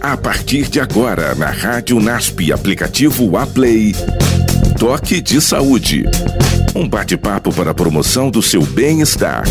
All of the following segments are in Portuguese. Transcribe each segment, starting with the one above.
A partir de agora, na Rádio NASP, aplicativo Aplay, Toque de Saúde. Um bate-papo para a promoção do seu bem-estar.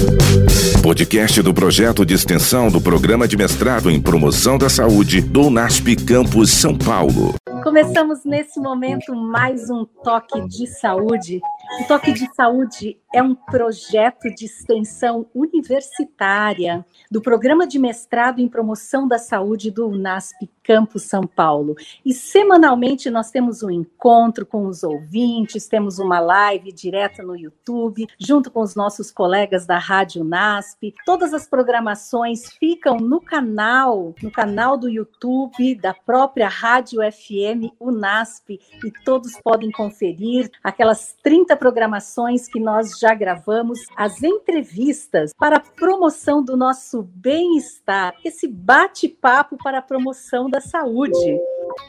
Podcast do projeto de extensão do Programa de Mestrado em Promoção da Saúde do NASP Campus São Paulo. Começamos nesse momento mais um Toque de Saúde. O Toque de Saúde é um projeto de extensão universitária do Programa de Mestrado em Promoção da Saúde do UNASP Campus São Paulo. E semanalmente nós temos um encontro com os ouvintes, temos uma live direta no YouTube, junto com os nossos colegas da Rádio UNASP. Todas as programações ficam no canal, no canal do YouTube da própria Rádio FM UNASP e todos podem conferir aquelas 30 programações que nós já gravamos, as entrevistas para a promoção do nosso bem-estar, esse bate-papo para a promoção da saúde.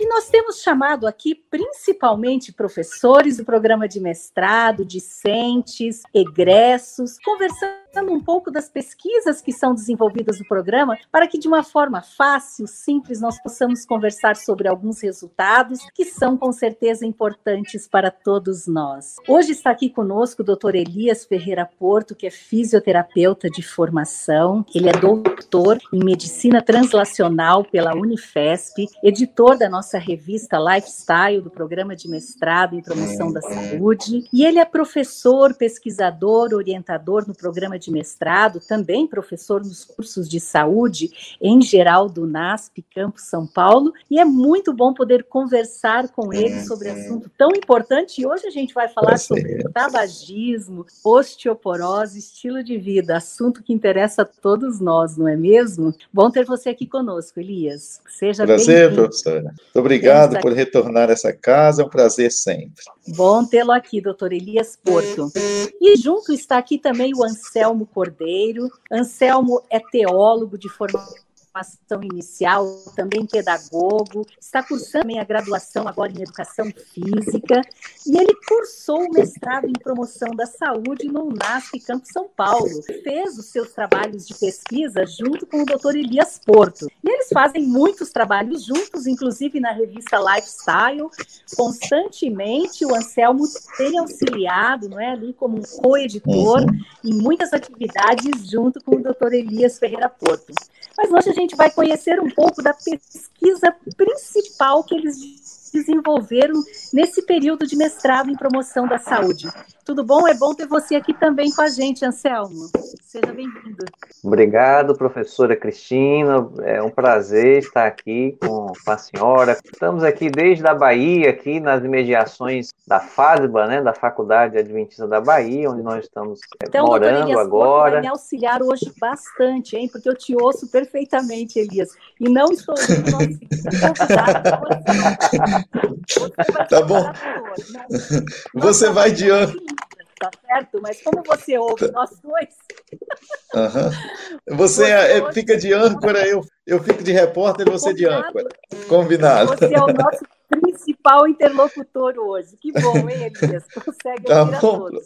E nós temos chamado aqui principalmente professores do programa de mestrado, discentes, egressos, conversando um pouco das pesquisas que são desenvolvidas no programa, para que de uma forma fácil, simples, nós possamos conversar sobre alguns resultados que são com certeza importantes para todos nós. Hoje está aqui conosco o Dr. Elias Ferreira Porto, que é fisioterapeuta de formação. Ele é doutor em medicina translacional pela Unifesp, editor da nossa revista Lifestyle do programa de mestrado em promoção da saúde, e ele é professor, pesquisador, orientador no programa de mestrado, também professor nos cursos de saúde em geral do NASP Campus São Paulo, e é muito bom poder conversar com ele sobre assunto tão importante. E hoje a gente vai falar sobre tabagismo, osteoporose, estilo de vida, assunto que interessa a todos nós, não é mesmo? Bom ter você aqui conosco, Elias. Seja Prazer, professora. Muito obrigado por retornar a essa casa, é um prazer sempre. Bom tê-lo aqui, doutor Elias Porto. E junto está aqui também o Anselmo Cordeiro. Anselmo é teólogo de formação formação inicial, também pedagogo, está cursando também a graduação agora em Educação Física, e ele cursou o mestrado em Promoção da Saúde no UNASP Campo São Paulo. Fez os seus trabalhos de pesquisa junto com o Dr. Elias Porto. E eles fazem muitos trabalhos juntos, inclusive na revista Lifestyle. Constantemente o Anselmo tem auxiliado, não é, ali como um co-editor uhum. em muitas atividades junto com o Dr. Elias Ferreira Porto. Mas hoje a gente vai conhecer um pouco da pesquisa principal que eles desenvolveram nesse período de mestrado em promoção da saúde. Tudo bom? É bom ter você aqui também com a gente, Anselmo. Seja bem-vindo. Obrigado, professora Cristina. É um prazer estar aqui com a senhora. Estamos aqui desde a Bahia, aqui nas imediações da FASBA, né, da Faculdade Adventista da Bahia, onde nós estamos é, então, morando Elias agora. vai me auxiliar hoje bastante, hein, porque eu te ouço perfeitamente, Elias. E não estou ouvindo nosso Tá bom. Você vai de ano tá certo? Mas como você ouve nós dois. Uhum. Você, é, é fica de âncora, eu, eu fico de repórter e você Combinado. de âncora. Combinado. Você é o nosso principal interlocutor hoje. Que bom, hein, Elias? Consegue tá ouvir a todos.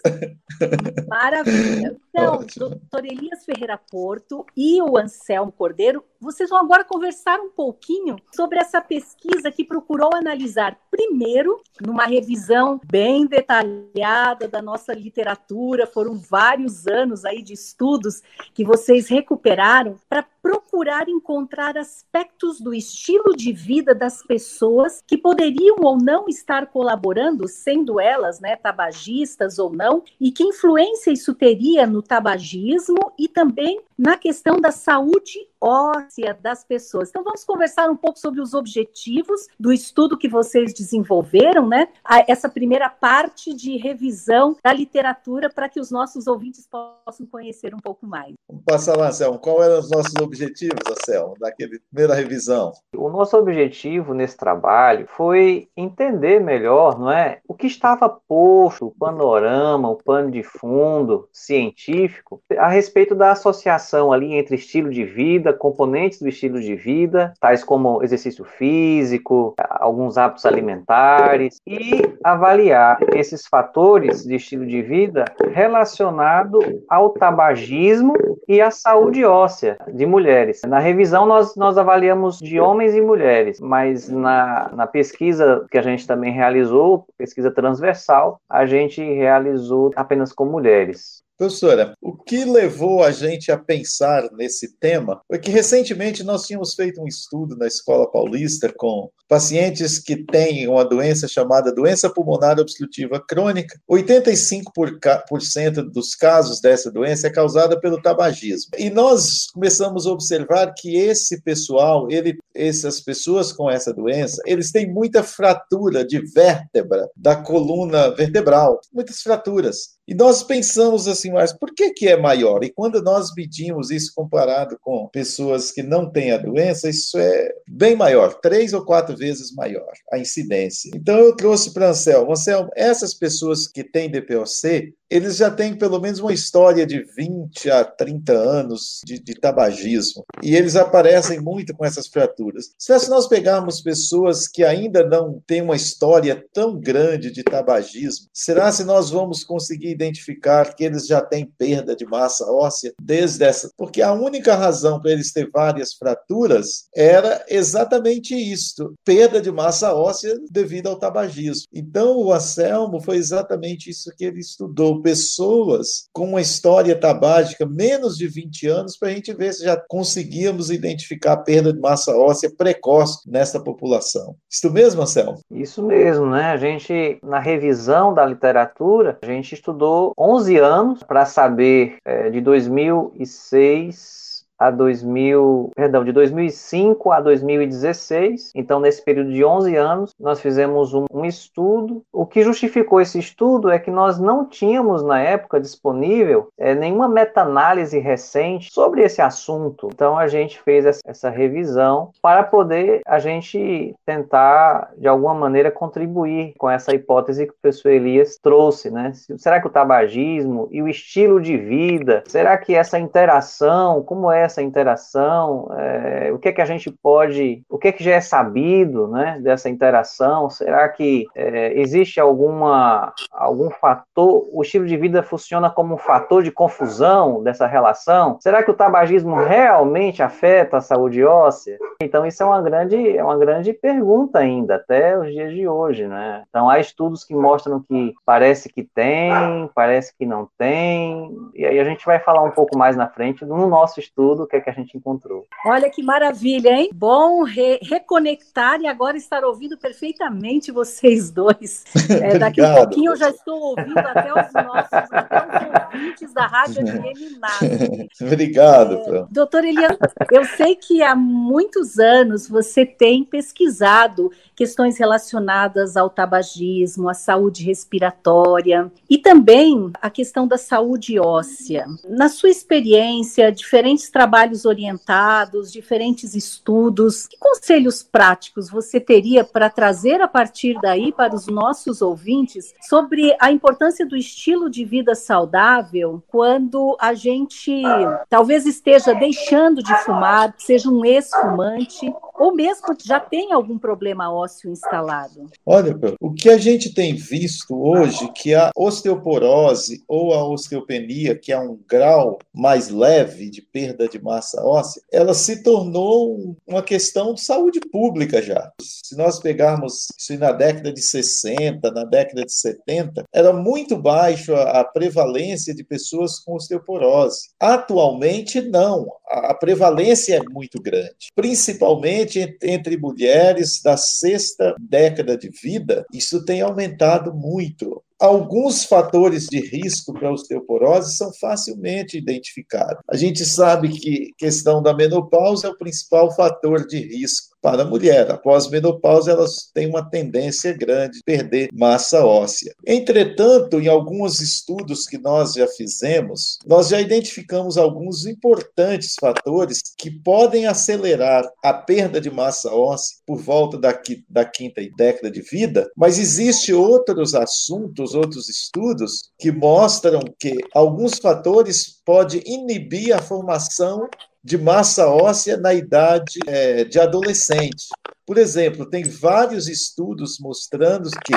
Maravilha. Então, doutor Elias Ferreira Porto e o Anselmo Cordeiro, vocês vão agora conversar um pouquinho sobre essa pesquisa que procurou analisar, primeiro, numa revisão bem detalhada da nossa literatura, foram vários anos aí de estudos que vocês recuperaram para procurar encontrar aspectos do estilo de vida das pessoas que poderiam ou não estar colaborando, sendo elas, né, tabagistas ou não, e que influência isso teria no tabagismo e também na questão da saúde óssea das pessoas. Então vamos conversar um pouco sobre os objetivos do estudo que vocês desenvolveram, né? Essa primeira parte de revisão da literatura para que os nossos ouvintes possam conhecer um pouco mais. Vamos passar lá, Anselmo. Qual eram os nossos objetivos, Anselmo, daquele primeira revisão? O nosso objetivo nesse trabalho foi entender melhor, não é, o que estava posto, o panorama, o pano de fundo científico a respeito da associação ali entre estilo de vida, componentes do estilo de vida, tais como exercício físico, alguns hábitos alimentares, e avaliar esses fatores de estilo de vida relacionado ao tabagismo e à saúde óssea de mulheres. Na revisão, nós, nós avaliamos de homens e mulheres, mas na, na pesquisa que a gente também realizou, pesquisa transversal, a gente realizou apenas com mulheres. Professora, o que levou a gente a pensar nesse tema foi que recentemente nós tínhamos feito um estudo na Escola Paulista com pacientes que têm uma doença chamada doença pulmonar obstrutiva crônica. 85% dos casos dessa doença é causada pelo tabagismo. E nós começamos a observar que esse pessoal, ele, essas pessoas com essa doença, eles têm muita fratura de vértebra da coluna vertebral, muitas fraturas. E nós pensamos assim, mas por que, que é maior? E quando nós medimos isso comparado com pessoas que não têm a doença, isso é bem maior, três ou quatro vezes maior a incidência. Então eu trouxe para Anselmo, Anselmo, essas pessoas que têm DPOC, eles já têm pelo menos uma história de 20 a 30 anos de, de, tabagismo. E eles aparecem muito com essas fraturas. Se nós pegarmos pessoas que ainda não têm uma história tão grande de tabagismo, será se nós vamos conseguir identificar que eles já têm perda de massa óssea desde essa? Porque a única razão para eles ter várias fraturas era exatamente isto: perda de massa óssea devido ao tabagismo. Então, o Anselmo foi exatamente isso que ele estudou pessoas com uma história tabágica menos de 20 anos para a gente ver se já conseguíamos identificar a perda de massa óssea precoce nessa população. Isso mesmo, Anselmo? Isso mesmo, né? A gente, na revisão da literatura, a gente estudou 11 anos para saber é, de 2006 a 2000, perdão, de 2005 a 2016. Então, nesse período de 11 anos, nós fizemos um, um, estudo. O que justificou esse estudo é que nós não tínhamos na época disponível é, nenhuma meta-análise recente sobre esse assunto. Então, a gente fez essa, essa revisão para poder a gente tentar, de alguma maneira, contribuir com essa hipótese que o professor Elias trouxe, né? Será que o tabagismo e o estilo de vida, será que essa interação, como é essa interação, é, o que é que a gente pode, o que é que já é sabido, né, dessa interação? Será que é, existe alguma algum fator? O estilo de vida funciona como um fator de confusão dessa relação? Será que o tabagismo realmente afeta a saúde óssea? Então isso é uma grande é uma grande pergunta ainda até os dias de hoje, né? Então há estudos que mostram que parece que tem, parece que não tem, e aí a gente vai falar um pouco mais na frente no nosso estudo tudo o que, é que a gente encontrou. Olha que maravilha, hein? Bom re reconectar e agora estar ouvindo perfeitamente vocês dois. É, daqui a pouquinho eu já estou ouvindo até os nossos, até os ouvintes da Rádio FM Obrigado. É, doutor Elias, eu sei que há muitos anos você tem pesquisado questões relacionadas ao tabagismo, à saúde respiratória e também a questão da saúde óssea. Na sua experiência, diferentes trabalhos orientados, diferentes estudos, que conselhos práticos você teria para trazer a partir daí para os nossos ouvintes sobre a importância do estilo de vida saudável quando a gente talvez esteja deixando de fumar, seja um ex-fumante ou mesmo já tem algum problema ósseo instalado? Olha, o que a gente tem visto hoje que a osteoporose ou a osteopenia, que é um grau mais leve de perda de massa óssea, ela se tornou uma questão de saúde pública já. Se nós pegarmos isso na década de 60, na década de 70, era muito baixo a, prevalência de pessoas com osteoporose. Atualmente, não. A prevalência é muito grande, principalmente principalmente entre mulheres da sexta década de vida, isso tem aumentado muito. Alguns fatores de risco para osteoporose são facilmente identificados. A gente sabe que a questão da menopausa é o principal fator de risco para a mulher. Após a menopausa, elas têm uma tendência grande de perder massa óssea. Entretanto, em alguns estudos que nós já fizemos, nós já identificamos alguns importantes fatores que podem acelerar a perda de massa óssea por volta da, da quinta década de vida, mas existem outros assuntos outros outros estudos que mostram que alguns fatores podem inibir a formação de massa óssea na idade é, de adolescente. Por exemplo, tem vários estudos mostrando que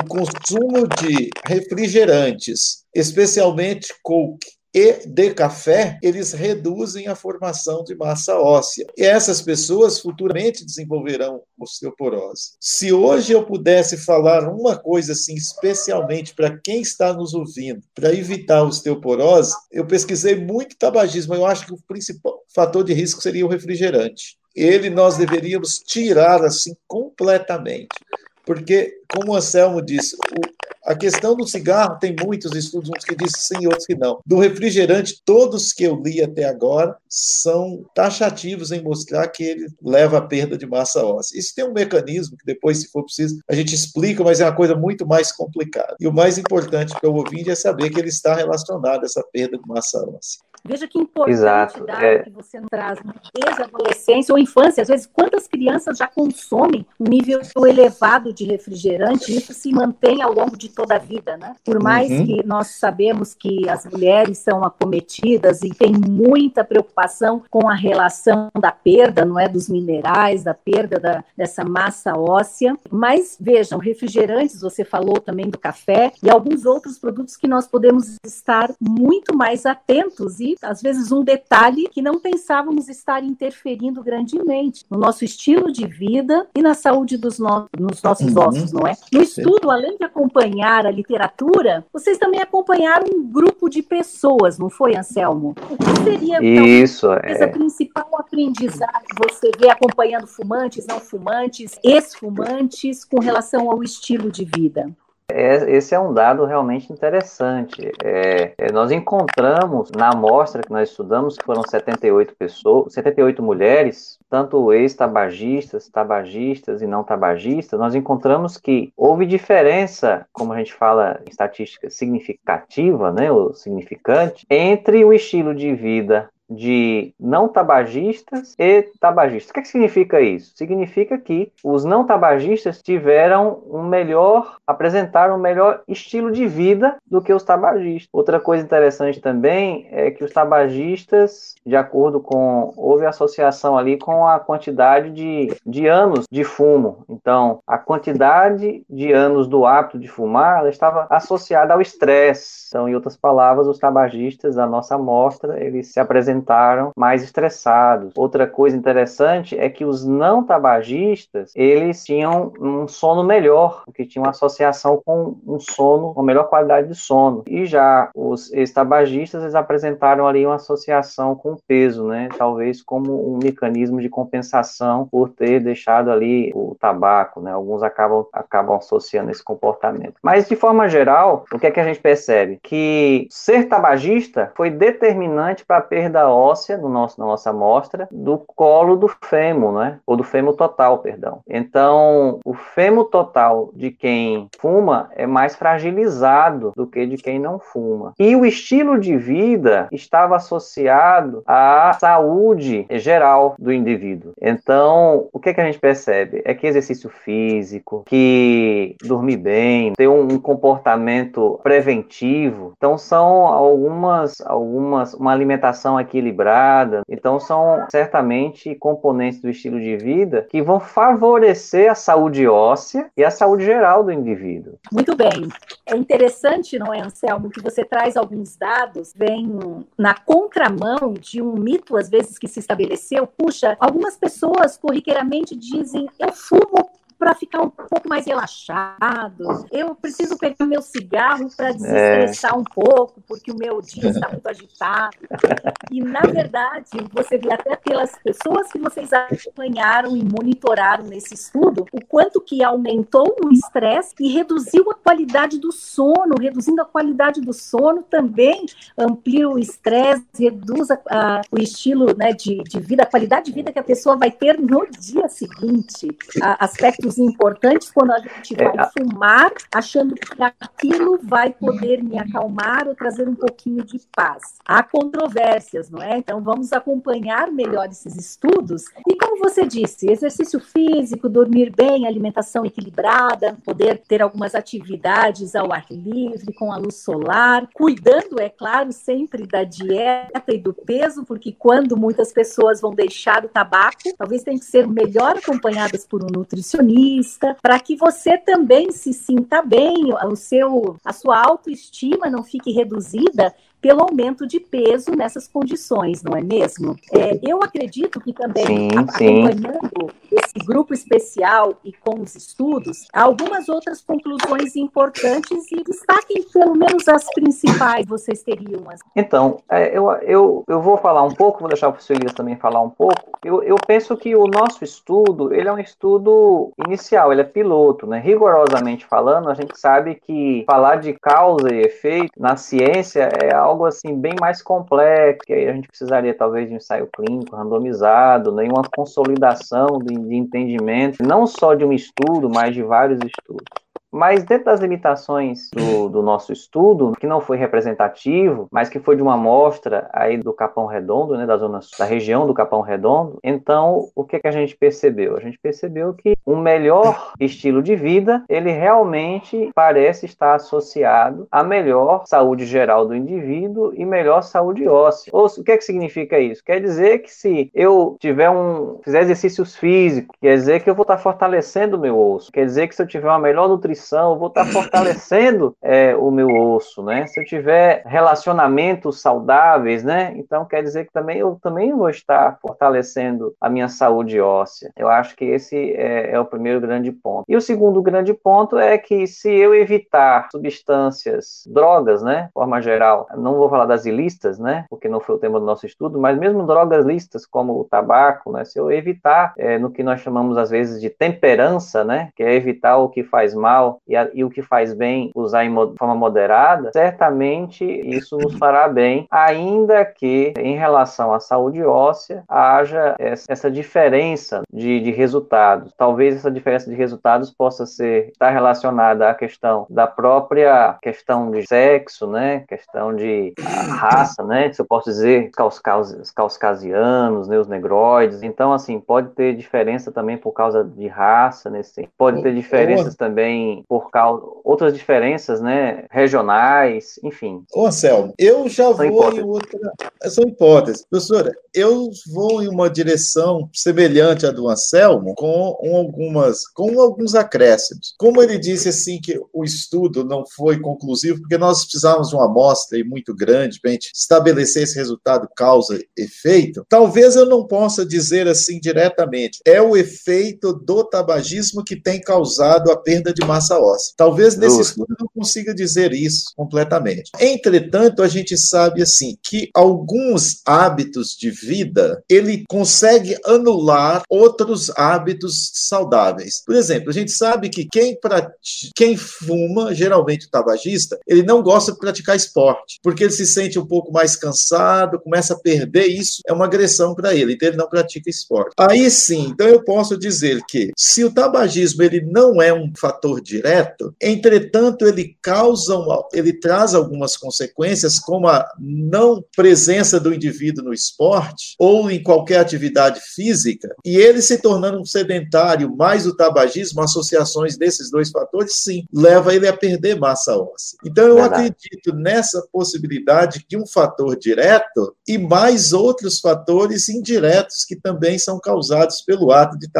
o consumo de refrigerantes, especialmente Coke, e de café, eles reduzem a formação de massa óssea. E essas pessoas futuramente desenvolverão osteoporose. Se hoje eu pudesse falar uma coisa assim, especialmente para quem está nos ouvindo, para evitar osteoporose, eu pesquisei muito tabagismo. Eu acho que o principal fator de risco seria o refrigerante. Ele nós deveríamos tirar assim completamente. Porque, como o Anselmo disse, a questão do cigarro tem muitos estudos, uns que dizem sim, outros que não. Do refrigerante, todos que eu li até agora são taxativos em mostrar que ele leva à perda de massa óssea. Isso tem um mecanismo que depois, se for preciso, a gente explica, mas é uma coisa muito mais complicada. E o mais importante para o ouvinte é saber que ele está relacionado a essa perda de massa óssea. Veja que importante Exato. dado é... que você traz desde a adolescência ou infância. Às vezes, quantas crianças já consomem um nível elevado de refrigerante isso se mantém ao longo de toda a vida, né? Por mais uhum. que nós sabemos que as mulheres são acometidas e tem muita preocupação com a relação da perda, não é, dos minerais, da perda da, dessa massa óssea. Mas vejam, refrigerantes, você falou também do café e alguns outros produtos que nós podemos estar muito mais atentos e às vezes, um detalhe que não pensávamos estar interferindo grandemente no nosso estilo de vida e na saúde dos no nos nossos uhum. ossos, não é? No estudo, além de acompanhar a literatura, vocês também acompanharam um grupo de pessoas, não foi, Anselmo? O que seria então, Isso, é. a principal aprendizado que você vê acompanhando fumantes, não fumantes, ex-fumantes, com relação ao estilo de vida? É, esse é um dado realmente interessante. É, é, nós encontramos na amostra que nós estudamos, que foram 78 pessoas, 78 mulheres, tanto ex-tabagistas, tabagistas e não tabagistas, nós encontramos que houve diferença, como a gente fala em estatística significativa, né, ou significante, entre o estilo de vida de não tabagistas e tabagistas. O que, é que significa isso? Significa que os não tabagistas tiveram um melhor, apresentaram um melhor estilo de vida do que os tabagistas. Outra coisa interessante também é que os tabagistas, de acordo com, houve associação ali com a quantidade de, de anos de fumo. Então, a quantidade de anos do hábito de fumar, estava associada ao estresse. Então, em outras palavras, os tabagistas da nossa amostra, eles se apresentaram apresentaram mais estressados. Outra coisa interessante é que os não tabagistas, eles tinham um sono melhor, porque tinham uma associação com um sono, uma melhor qualidade de sono. E já os ex-tabagistas, eles apresentaram ali uma associação com o peso, né? Talvez como um mecanismo de compensação por ter deixado ali o tabaco, né? Alguns acabam, acabam associando esse comportamento. Mas, de forma geral, o que é que a gente percebe? Que ser tabagista foi determinante para a perda óssea no nosso, na nossa amostra do colo do fêmur, né? Ou do fêmur total, perdão. Então, o fêmur total de quem fuma é mais fragilizado do que de quem não fuma. E o estilo de vida estava associado à saúde geral do indivíduo. Então, o que, é que a gente percebe? É que exercício físico, que dormir bem, ter um comportamento preventivo. Então, são algumas, algumas, uma alimentação aqui equilibrada. Então, são certamente componentes do estilo de vida que vão favorecer a saúde óssea e a saúde geral do indivíduo. Muito bem. É interessante, não é, Anselmo, que você traz alguns dados, vem na contramão de um mito, às vezes, que se estabeleceu. Puxa, algumas pessoas corriqueiramente dizem: eu fumo para ficar um pouco mais relaxado. Eu preciso pegar meu cigarro para desestressar é. um pouco, porque o meu dia está muito agitado. E, na verdade, você vê até pelas pessoas que vocês acompanharam e monitoraram nesse estudo, o quanto que aumentou o estresse e reduziu a qualidade do sono. Reduzindo a qualidade do sono também amplia o estresse, reduz a, a, o estilo né, de, de vida, a qualidade de vida que a pessoa vai ter no dia seguinte. A, aspectos importantes quando a gente vai é. fumar, achando que aquilo vai poder me acalmar ou trazer um pouquinho de paz. Há controvérsias, não é? Então vamos acompanhar melhor esses estudos. E como você disse, exercício físico, dormir bem, alimentação equilibrada, poder ter algumas atividades ao ar livre, com a luz solar, cuidando, é claro, sempre da dieta e do peso, porque quando muitas pessoas vão deixar o tabaco, talvez tenham que ser melhor acompanhadas por um nutricionista, para que você também se sinta bem, o seu, a sua autoestima não fique reduzida pelo aumento de peso nessas condições, não é mesmo? É, eu acredito que também, sim, acompanhando sim. esse grupo especial e com os estudos, há algumas outras conclusões importantes e destaquem pelo menos as principais, vocês teriam. Então, é, eu, eu, eu vou falar um pouco, vou deixar o professor Elias também falar um pouco. Eu, eu penso que o nosso estudo, ele é um estudo inicial, ele é piloto, né? Rigorosamente falando, a gente sabe que falar de causa e efeito na ciência é algo algo assim bem mais complexo, que aí a gente precisaria talvez de um ensaio clínico randomizado, né, uma consolidação de, de entendimento, não só de um estudo, mas de vários estudos. Mas dentro das limitações do, do, nosso estudo, que não foi representativo, mas que foi de uma amostra aí do Capão Redondo, né, da zona da região do Capão Redondo, então o que, que a gente percebeu? A gente percebeu que um melhor estilo de vida, ele realmente parece estar associado a melhor saúde geral do indivíduo e melhor saúde óssea. Ou, o que, que significa isso? Quer dizer que se eu tiver um fizer exercícios físicos, quer dizer que eu vou estar fortalecendo o meu osso. Quer dizer que se eu tiver uma melhor nutrição nutrição, vou estar fortalecendo é, o meu osso, né? Se eu tiver relacionamentos saudáveis, né? Então quer dizer que também eu também vou estar fortalecendo a minha saúde óssea. Eu acho que esse é, é o primeiro grande ponto. E o segundo grande ponto é que se eu evitar substâncias, drogas, né? De forma geral, não vou falar das ilícitas, né? Porque não foi o tema do nosso estudo, mas mesmo drogas lícitas como o tabaco, né? Se eu evitar é, no que nós chamamos às vezes de temperança, né? Que é evitar o que faz mal e, a, e o que faz bem usar em forma moderada, certamente isso nos fará bem, ainda que em relação à saúde óssea haja essa diferença de, de resultados. Talvez essa diferença de resultados possa ser estar relacionada à questão da própria questão de sexo, né? Questão de raça, né? Se eu posso dizer, os caucasianos, né? os negroides. Então, assim, pode ter diferença também por causa de raça, nesse pode ter diferenças também por causa outras diferenças, né, regionais, enfim. Ô, Anselmo, eu já São vou hipóteses. em outra. São hipóteses. Professora, eu vou em uma direção semelhante à do Anselmo, com algumas, com alguns acréscimos. Como ele disse assim que o estudo não foi conclusivo, porque nós precisávamos de uma amostra muito grande para a gente estabelecer esse resultado causa-efeito, talvez eu não possa dizer assim diretamente. É o efeito do tabagismo que tem causado a perda de massa óssea. Talvez nesse estudo eu não consiga dizer isso completamente. Entretanto, a gente sabe assim que alguns hábitos de vida ele consegue anular outros hábitos saudáveis. Por exemplo, a gente sabe que quem, quem fuma, geralmente o tabagista, ele não gosta de praticar esporte, porque ele se sente um pouco mais cansado, começa a perder isso, é uma agressão para ele, então ele não pratica esporte. Aí sim, então eu posso dizer que se o tabagismo ele não é um fator direto, entretanto ele causa, uma, ele traz algumas consequências como a não presença do indivíduo no esporte, ou em qualquer atividade física, e ele se tornando um sedentário, mais o tabagismo, associações desses dois fatores, sim, leva ele a perder massa óssea. Então, eu Verdade. acredito nessa possibilidade de um fator direto e mais outros fatores indiretos que também são causados pelo ato de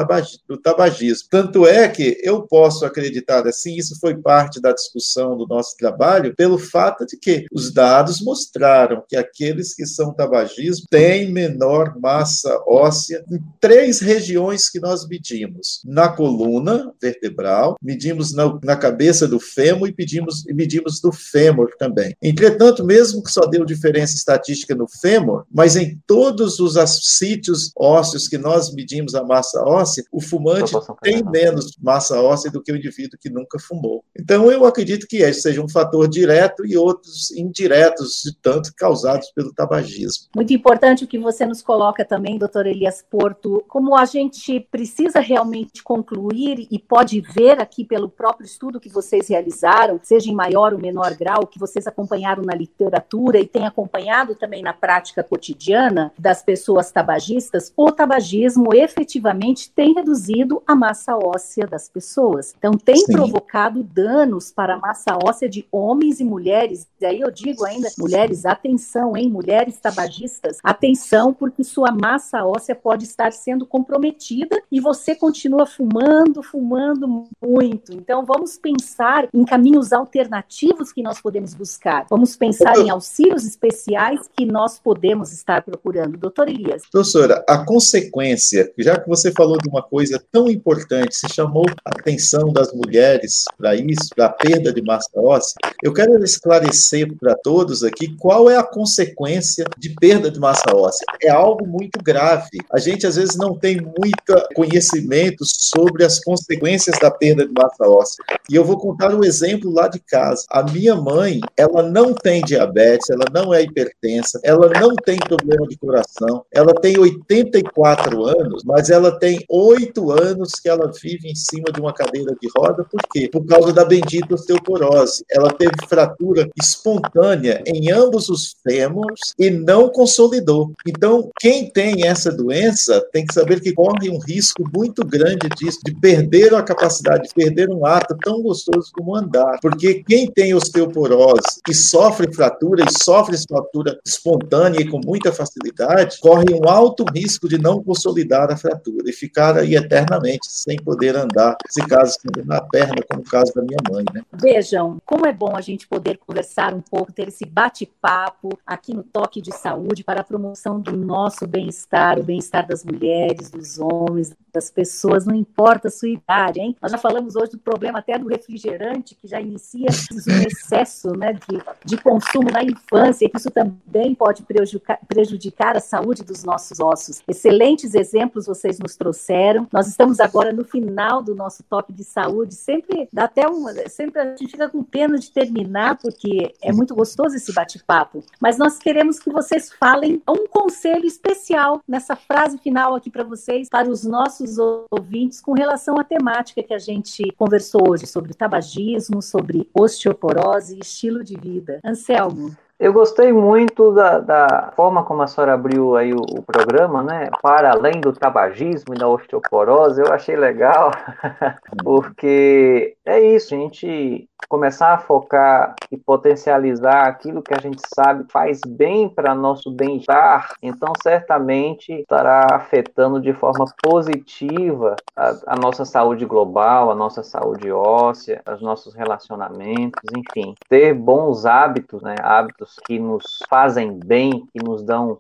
do tabagismo. Tanto é que eu posso acreditar assim, isso foi parte da discussão do nosso trabalho, pelo fato de que os dados mostraram que aqueles que são tabagismo têm menor massa óssea em três regiões que nós medimos: na coluna vertebral, medimos na, na cabeça do fêmur e pedimos, e medimos do fêmur também. Entretanto, mesmo que só deu diferença estatística no fêmur, mas em todos os sítios ósseos que nós medimos a massa óssea, o fumante tem menos massa óssea do que o indivíduo que que nunca fumou. Então, eu acredito que esse seja um fator direto e outros indiretos, de tanto causados pelo tabagismo. Muito importante o que você nos coloca também, doutor Elias Porto, como a gente precisa realmente concluir e pode ver aqui pelo próprio estudo que vocês realizaram, seja em maior ou menor grau, que vocês acompanharam na literatura e têm acompanhado também na prática cotidiana das pessoas tabagistas, o tabagismo efetivamente tem reduzido a massa óssea das pessoas. Então, tem Sim. Provocado danos para a massa óssea de homens e mulheres. E aí eu digo ainda, mulheres, atenção, hein? Mulheres tabagistas, atenção, porque sua massa óssea pode estar sendo comprometida e você continua fumando, fumando muito. Então, vamos pensar em caminhos alternativos que nós podemos buscar. Vamos pensar em auxílios especiais que nós podemos estar procurando. Doutor Elias. Professora, a consequência, já que você falou de uma coisa tão importante, se chamou a atenção das mulheres para isso, para a perda de massa óssea, eu quero esclarecer para todos aqui qual é a consequência de perda de massa óssea. É algo muito grave. A gente às vezes não tem muito conhecimento sobre as consequências da perda de massa óssea. E eu vou contar um exemplo lá de casa. A minha mãe, ela não tem diabetes, ela não é hipertensa, ela não tem problema de coração, ela tem 84 anos, mas ela tem 8 anos que ela vive em cima de uma cadeira de roda, por quê? Por causa da bendita osteoporose. Ela teve fratura espontânea em ambos os fêmurs e não consolidou. Então, quem tem essa doença tem que saber que corre um risco muito grande disso, de perder a capacidade, de perder um ato tão gostoso como andar. Porque quem tem osteoporose e sofre fratura e sofre fratura espontânea e com muita facilidade, corre um alto risco de não consolidar a fratura e ficar aí eternamente sem poder andar, se caso na perna, como o caso da minha mãe. Né? Vejam, como é bom a gente poder conversar um pouco, ter esse bate-papo aqui no Toque de Saúde para a promoção do nosso bem-estar, o bem-estar das mulheres, dos homens, das pessoas, não importa a sua idade, hein? Nós já falamos hoje do problema até do refrigerante, que já inicia um excesso né, de, de consumo na infância, que isso também pode prejudicar, prejudicar a saúde dos nossos ossos. Excelentes exemplos vocês nos trouxeram. Nós estamos agora no final do nosso toque de saúde. Sempre dá até uma. Sempre a gente fica com pena de terminar, porque é muito gostoso esse bate-papo. Mas nós queremos que vocês falem um conselho especial nessa frase final aqui para vocês, para os nossos ouvintes, com relação à temática que a gente conversou hoje sobre tabagismo, sobre osteoporose e estilo de vida. Anselmo. Eu gostei muito da, da, forma como a senhora abriu aí o, o, programa, né? Para além do tabagismo e da osteoporose, eu achei legal, porque é isso, a gente começar a focar e potencializar aquilo que a gente sabe faz bem para nosso bem-estar, então certamente estará afetando de forma positiva a, a, nossa saúde global, a nossa saúde óssea, os nossos relacionamentos, enfim, ter bons hábitos, né, hábitos que nos fazem bem, que nos dão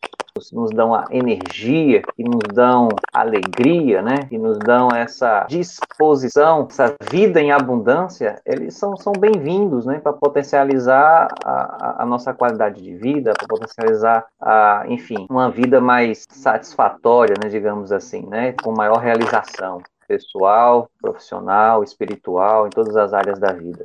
nos dão a energia, que nos dão alegria, né? Que nos dão essa disposição, essa vida em abundância, eles são, são bem-vindos, né? Para potencializar a, a, nossa qualidade de vida, para potencializar, a, enfim, uma vida mais satisfatória, né? Digamos assim, né? Com maior realização pessoal, profissional, espiritual, em todas as áreas da vida.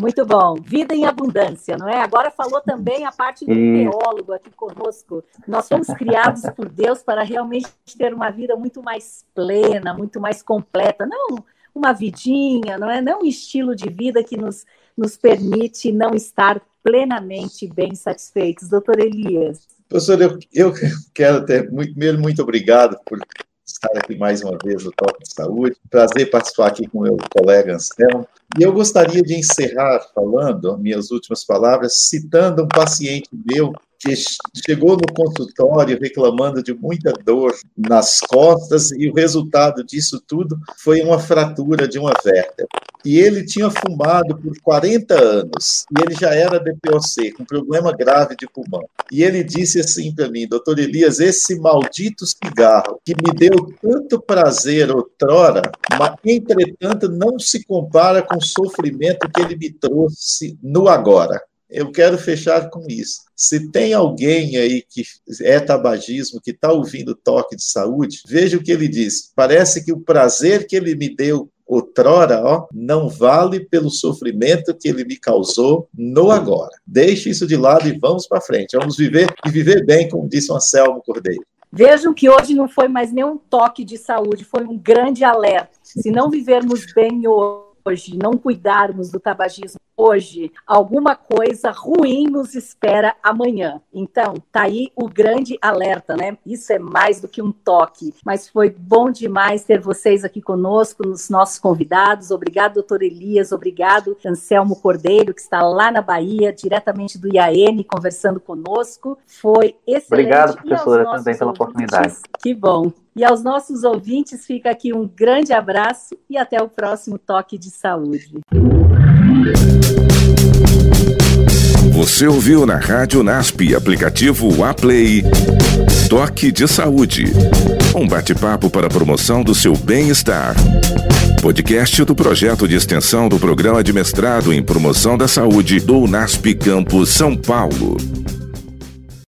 Muito bom. Vida em abundância, não é? Agora falou também a parte do e... teólogo aqui conosco. Nós fomos criados por Deus para realmente ter uma vida muito mais plena, muito mais completa. Não uma vidinha, não é? Não um estilo de vida que nos, nos permite não estar plenamente bem satisfeitos. Doutor Elias. Professor, eu, eu quero ter muito, primeiro, muito obrigado por estar aqui mais uma vez no Toque de Saúde. Prazer participar aqui com meu colega Anselmo. E eu gostaria de encerrar falando minhas últimas palavras, citando um paciente meu que chegou no consultório reclamando de muita dor nas costas e o resultado disso tudo foi uma fratura de uma vértebra. E ele tinha fumado por 40 anos e ele já era DPOC, com problema grave de pulmão. E ele disse assim para mim, doutor Elias, esse maldito cigarro que me deu tanto prazer outrora, mas entretanto não se compara com o sofrimento que ele me trouxe no agora. Eu quero fechar com isso. Se tem alguém aí que é tabagismo, que está ouvindo toque de saúde, veja o que ele diz. Parece que o prazer que ele me deu outrora, ó, não vale pelo sofrimento que ele me causou no agora. Deixe isso de lado e vamos para frente. Vamos viver e viver bem, como disse o Anselmo Cordeiro. Vejam que hoje não foi mais nenhum toque de saúde, foi um grande alerta. Se não vivermos bem hoje, hoje, não cuidarmos do tabagismo hoje, alguma coisa ruim nos espera amanhã. Então, tá aí o grande alerta, né? Isso é mais do que um toque, mas foi bom demais ter vocês aqui conosco, nos nossos convidados. Obrigado, doutor Elias, obrigado, Anselmo Cordeiro, que está lá na Bahia, diretamente do IAN, conversando conosco. Foi excelente. Obrigado, professora, também pela oportunidade. Que bom. E aos nossos ouvintes fica aqui um grande abraço e até o próximo Toque de Saúde. Você ouviu na Rádio NASP, aplicativo Aplay, Toque de Saúde. Um bate-papo para a promoção do seu bem-estar. Podcast do projeto de extensão do programa de mestrado em promoção da saúde do NASP Campus São Paulo.